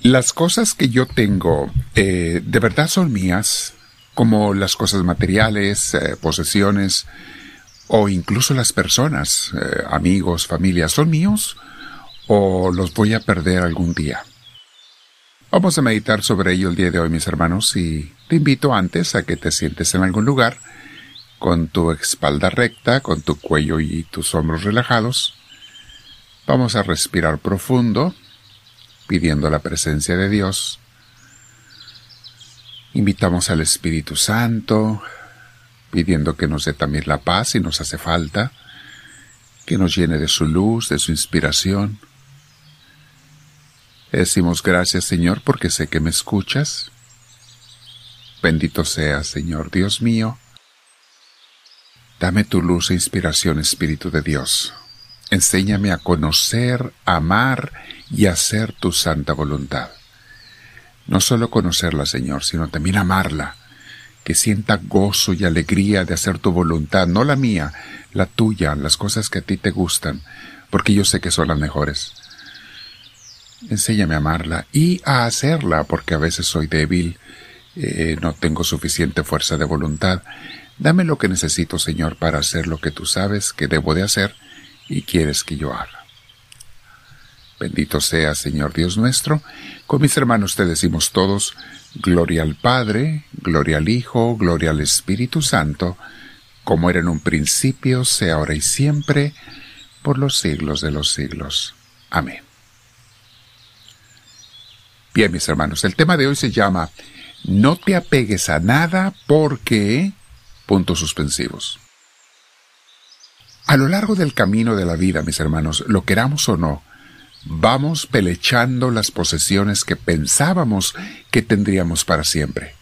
Las cosas que yo tengo eh, de verdad son mías, como las cosas materiales, eh, posesiones, o incluso las personas, eh, amigos, familia, ¿son míos o los voy a perder algún día? Vamos a meditar sobre ello el día de hoy, mis hermanos, y te invito antes a que te sientes en algún lugar, con tu espalda recta, con tu cuello y tus hombros relajados. Vamos a respirar profundo, pidiendo la presencia de Dios. Invitamos al Espíritu Santo, pidiendo que nos dé también la paz si nos hace falta, que nos llene de su luz, de su inspiración. decimos gracias Señor porque sé que me escuchas. Bendito seas Señor Dios mío. Dame tu luz e inspiración, Espíritu de Dios. Enséñame a conocer, amar y hacer tu santa voluntad. No solo conocerla, Señor, sino también amarla que sienta gozo y alegría de hacer tu voluntad, no la mía, la tuya, las cosas que a ti te gustan, porque yo sé que son las mejores. Enséñame a amarla y a hacerla, porque a veces soy débil, eh, no tengo suficiente fuerza de voluntad. Dame lo que necesito, Señor, para hacer lo que tú sabes que debo de hacer y quieres que yo haga. Bendito sea, Señor Dios nuestro. Con mis hermanos te decimos todos, Gloria al Padre, gloria al Hijo, gloria al Espíritu Santo, como era en un principio, sea ahora y siempre, por los siglos de los siglos. Amén. Bien, mis hermanos, el tema de hoy se llama No te apegues a nada porque... puntos suspensivos. A lo largo del camino de la vida, mis hermanos, lo queramos o no, vamos pelechando las posesiones que pensábamos que tendríamos para siempre.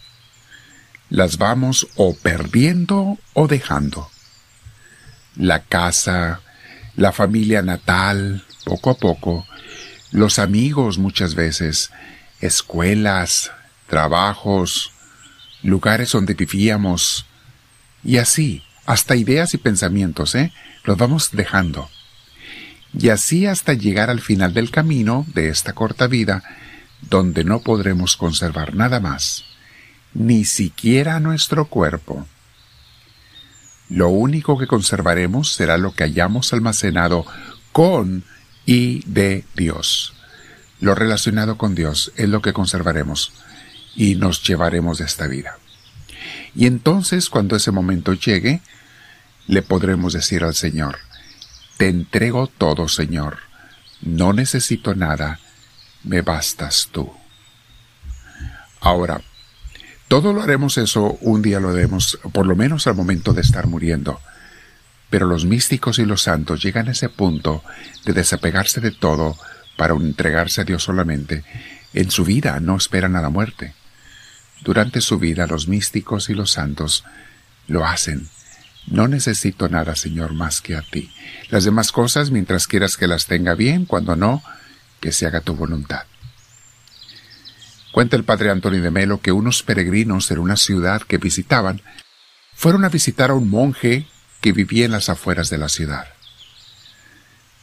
Las vamos o perdiendo o dejando. La casa, la familia natal, poco a poco, los amigos muchas veces, escuelas, trabajos, lugares donde vivíamos, y así, hasta ideas y pensamientos, ¿eh? Los vamos dejando y así hasta llegar al final del camino de esta corta vida, donde no podremos conservar nada más, ni siquiera nuestro cuerpo. Lo único que conservaremos será lo que hayamos almacenado con y de Dios. Lo relacionado con Dios es lo que conservaremos y nos llevaremos de esta vida. Y entonces, cuando ese momento llegue, le podremos decir al Señor, te entrego todo, Señor. No necesito nada, me bastas tú. Ahora, todo lo haremos eso, un día lo haremos, por lo menos al momento de estar muriendo. Pero los místicos y los santos llegan a ese punto de desapegarse de todo para entregarse a Dios solamente. En su vida no esperan a la muerte. Durante su vida los místicos y los santos lo hacen no necesito nada, Señor, más que a ti. Las demás cosas, mientras quieras que las tenga bien, cuando no, que se haga tu voluntad. Cuenta el padre Antonio de Melo que unos peregrinos en una ciudad que visitaban fueron a visitar a un monje que vivía en las afueras de la ciudad.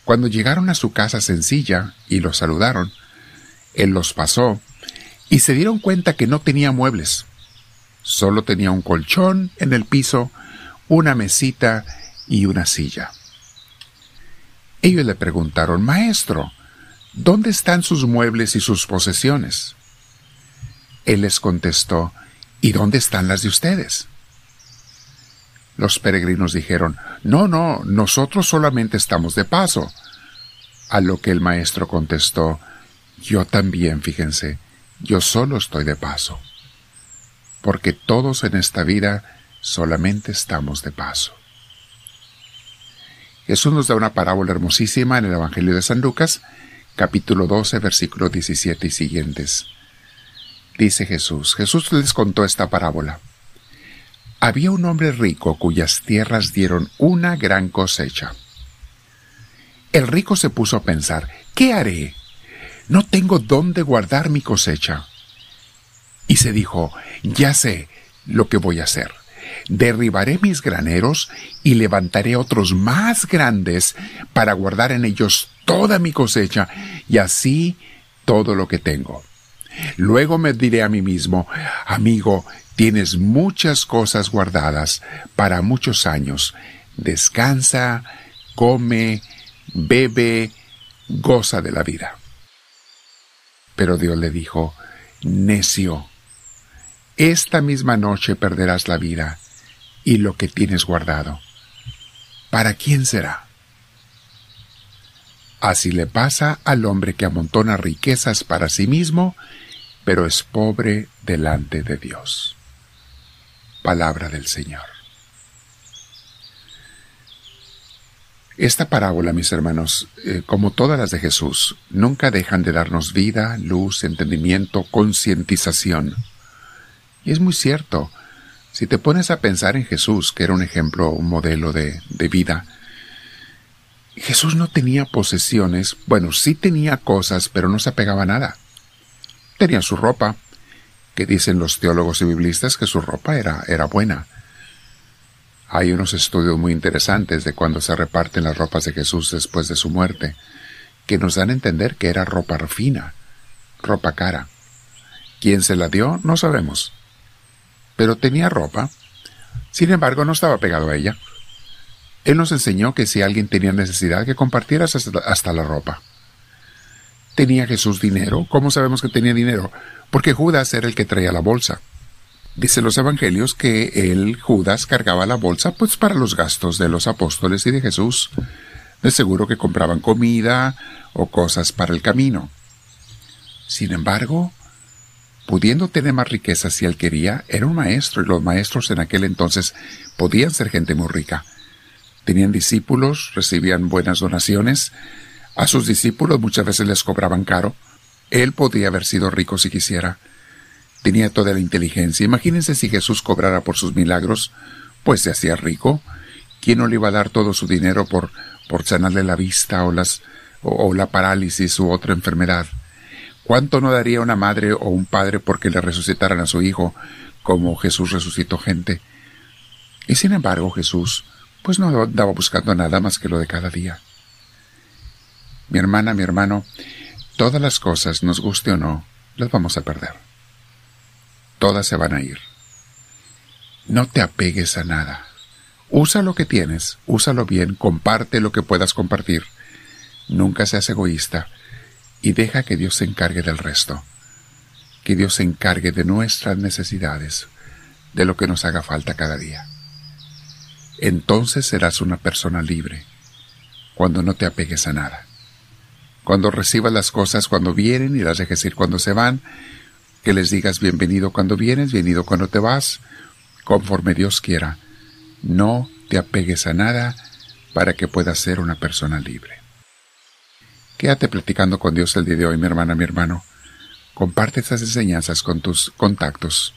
Cuando llegaron a su casa sencilla y lo saludaron, él los pasó y se dieron cuenta que no tenía muebles. Solo tenía un colchón en el piso una mesita y una silla. Ellos le preguntaron, Maestro, ¿dónde están sus muebles y sus posesiones? Él les contestó, ¿y dónde están las de ustedes? Los peregrinos dijeron, No, no, nosotros solamente estamos de paso. A lo que el maestro contestó, Yo también, fíjense, yo solo estoy de paso. Porque todos en esta vida solamente estamos de paso. Jesús nos da una parábola hermosísima en el Evangelio de San Lucas, capítulo 12, versículo 17 y siguientes. Dice Jesús, Jesús les contó esta parábola. Había un hombre rico cuyas tierras dieron una gran cosecha. El rico se puso a pensar, ¿qué haré? No tengo dónde guardar mi cosecha. Y se dijo, ya sé lo que voy a hacer derribaré mis graneros y levantaré otros más grandes para guardar en ellos toda mi cosecha, y así todo lo que tengo. Luego me diré a mí mismo, amigo, tienes muchas cosas guardadas para muchos años. Descansa, come, bebe, goza de la vida. Pero Dios le dijo, necio, esta misma noche perderás la vida y lo que tienes guardado. ¿Para quién será? Así le pasa al hombre que amontona riquezas para sí mismo, pero es pobre delante de Dios. Palabra del Señor. Esta parábola, mis hermanos, eh, como todas las de Jesús, nunca dejan de darnos vida, luz, entendimiento, concientización. Y es muy cierto, si te pones a pensar en Jesús, que era un ejemplo, un modelo de, de vida, Jesús no tenía posesiones, bueno, sí tenía cosas, pero no se apegaba a nada. Tenía su ropa, que dicen los teólogos y biblistas que su ropa era, era buena. Hay unos estudios muy interesantes de cuando se reparten las ropas de Jesús después de su muerte, que nos dan a entender que era ropa fina, ropa cara. ¿Quién se la dio? No sabemos. Pero tenía ropa. Sin embargo, no estaba pegado a ella. Él nos enseñó que si alguien tenía necesidad, que compartieras hasta, la ropa. ¿Tenía Jesús dinero? ¿Cómo sabemos que tenía dinero? Porque Judas era el que traía la bolsa. Dicen los evangelios que él, Judas, cargaba la bolsa pues para los gastos de los apóstoles y de Jesús. De seguro que compraban comida o cosas para el camino. Sin embargo, pudiendo tener más riquezas si él quería, era un maestro y los maestros en aquel entonces podían ser gente muy rica. Tenían discípulos, recibían buenas donaciones. A sus discípulos muchas veces les cobraban caro. Él podía haber sido rico si quisiera. Tenía toda la inteligencia. Imagínense si Jesús cobrara por sus milagros, pues se hacía rico. ¿Quién no le iba a dar todo su dinero por, por sanarle la vista o, las, o, la parálisis u otra enfermedad? ¿Cuánto no daría una madre o un padre porque le resucitaran a su hijo, como Jesús resucitó gente? Y sin embargo Jesús pues no andaba buscando nada más que lo de cada día. Mi hermana, mi hermano, todas las cosas, nos guste o no, las vamos a perder. Todas se van a ir. No te apegues a nada. Usa lo que tienes, úsalo bien, comparte lo que puedas compartir. Nunca seas egoísta y deja que Dios se encargue del resto. Que Dios se encargue de nuestras necesidades, de lo que nos haga falta cada día entonces serás una persona libre, cuando no te apegues a nada. Cuando recibas las cosas cuando vienen y las dejes ir cuando se van, que les digas bienvenido cuando vienes, bienvenido cuando te vas, conforme Dios quiera. No te apegues a nada para que puedas ser una persona libre. Quédate platicando con Dios el día de hoy, mi hermana, mi hermano. Comparte estas enseñanzas con tus contactos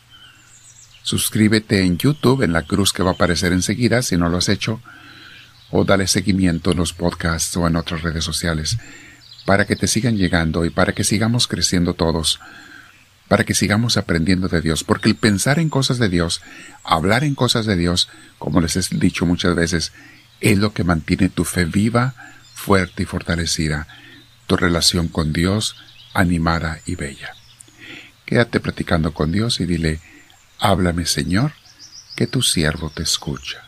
Suscríbete en YouTube en la cruz que va a aparecer enseguida si no lo has hecho, o dale seguimiento en los podcasts o en otras redes sociales, para que te sigan llegando y para que sigamos creciendo todos, para que sigamos aprendiendo de Dios, porque el pensar en cosas de Dios, hablar en cosas de Dios, como les he dicho muchas veces, es lo que mantiene tu fe viva, fuerte y fortalecida, tu relación con Dios animada y bella. Quédate platicando con Dios y dile, Háblame, Señor, que tu siervo te escucha.